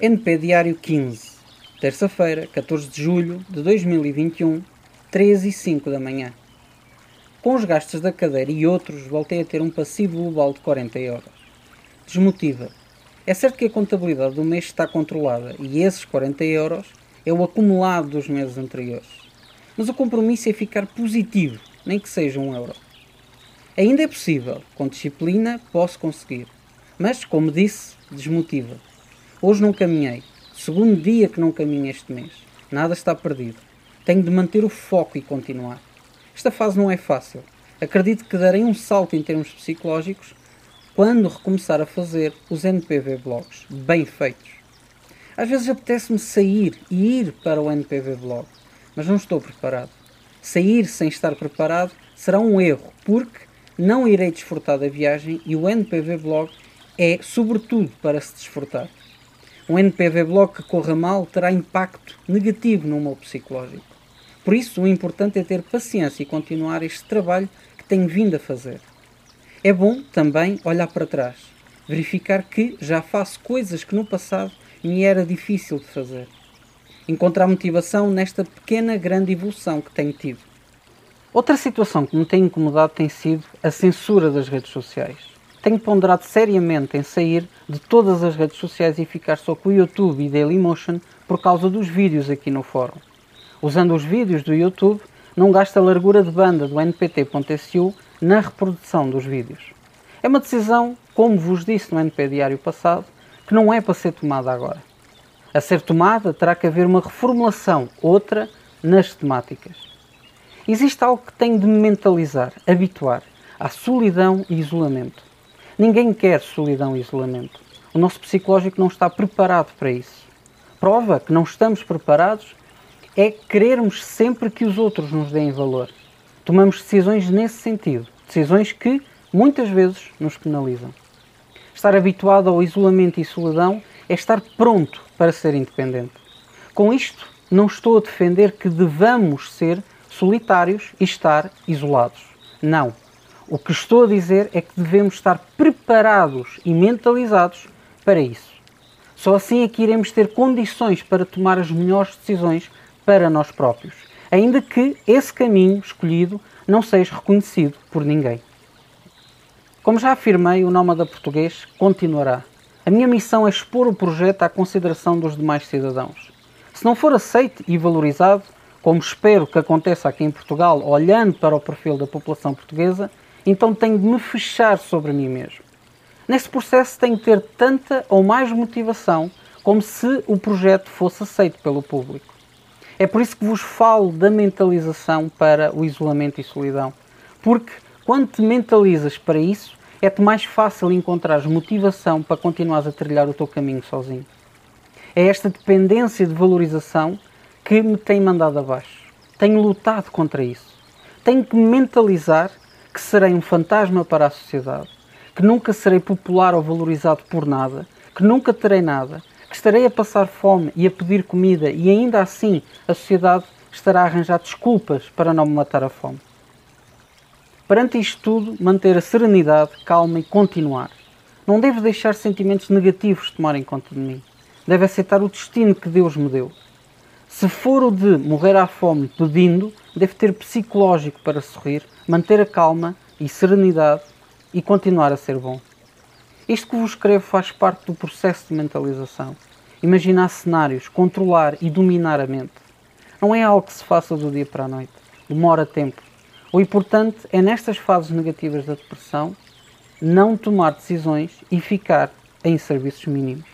NP Diário 15, terça-feira, 14 de julho de 2021, 13 e 5 da manhã. Com os gastos da cadeira e outros, voltei a ter um passivo global de 40 euros. Desmotiva. É certo que a contabilidade do mês está controlada e esses 40 euros é o acumulado dos meses anteriores. Mas o compromisso é ficar positivo, nem que seja um euro. Ainda é possível, com disciplina posso conseguir. Mas, como disse, desmotiva. Hoje não caminhei. Segundo dia que não caminho este mês. Nada está perdido. Tenho de manter o foco e continuar. Esta fase não é fácil. Acredito que darei um salto em termos psicológicos quando recomeçar a fazer os NPV blogs bem feitos. Às vezes apetece-me sair e ir para o NPV blog, mas não estou preparado. Sair sem estar preparado será um erro, porque não irei desfrutar da viagem e o NPV blog é, sobretudo, para se desfrutar. Um NPV blog que corra mal terá impacto negativo no meu psicológico. Por isso, o importante é ter paciência e continuar este trabalho que tenho vindo a fazer. É bom também olhar para trás, verificar que já faço coisas que no passado me era difícil de fazer. Encontrar motivação nesta pequena grande evolução que tenho tido. Outra situação que me tem incomodado tem sido a censura das redes sociais tenho ponderado seriamente em sair de todas as redes sociais e ficar só com o YouTube e Dailymotion por causa dos vídeos aqui no fórum. Usando os vídeos do YouTube, não gasta a largura de banda do npt.su na reprodução dos vídeos. É uma decisão, como vos disse no NP Diário passado, que não é para ser tomada agora. A ser tomada, terá que haver uma reformulação, outra, nas temáticas. Existe algo que tenho de me mentalizar, habituar, à solidão e isolamento. Ninguém quer solidão e isolamento. O nosso psicológico não está preparado para isso. Prova que não estamos preparados é querermos sempre que os outros nos deem valor. Tomamos decisões nesse sentido, decisões que muitas vezes nos penalizam. Estar habituado ao isolamento e solidão é estar pronto para ser independente. Com isto, não estou a defender que devamos ser solitários e estar isolados. Não. O que estou a dizer é que devemos estar preparados e mentalizados para isso. Só assim é que iremos ter condições para tomar as melhores decisões para nós próprios, ainda que esse caminho escolhido não seja reconhecido por ninguém. Como já afirmei, o Nómada Português continuará. A minha missão é expor o projeto à consideração dos demais cidadãos. Se não for aceito e valorizado, como espero que aconteça aqui em Portugal, olhando para o perfil da população portuguesa, então tenho de me fechar sobre mim mesmo. Nesse processo tenho de ter tanta ou mais motivação como se o projeto fosse aceito pelo público. É por isso que vos falo da mentalização para o isolamento e solidão. Porque quando te mentalizas para isso, é-te mais fácil encontrar motivação para continuares a trilhar o teu caminho sozinho. É esta dependência de valorização que me tem mandado abaixo. Tenho lutado contra isso. Tenho que me mentalizar que serei um fantasma para a sociedade, que nunca serei popular ou valorizado por nada, que nunca terei nada, que estarei a passar fome e a pedir comida e ainda assim a sociedade estará a arranjar desculpas para não me matar a fome. Perante isto tudo, manter a serenidade, calma e continuar. Não devo deixar sentimentos negativos tomarem conta de mim. Devo aceitar o destino que Deus me deu. Se for o de morrer à fome pedindo, devo ter psicológico para sorrir, manter a calma e serenidade e continuar a ser bom. Isto que vos escrevo faz parte do processo de mentalização. Imaginar cenários, controlar e dominar a mente. Não é algo que se faça do dia para a noite. Demora tempo. O importante é, nestas fases negativas da depressão, não tomar decisões e ficar em serviços mínimos.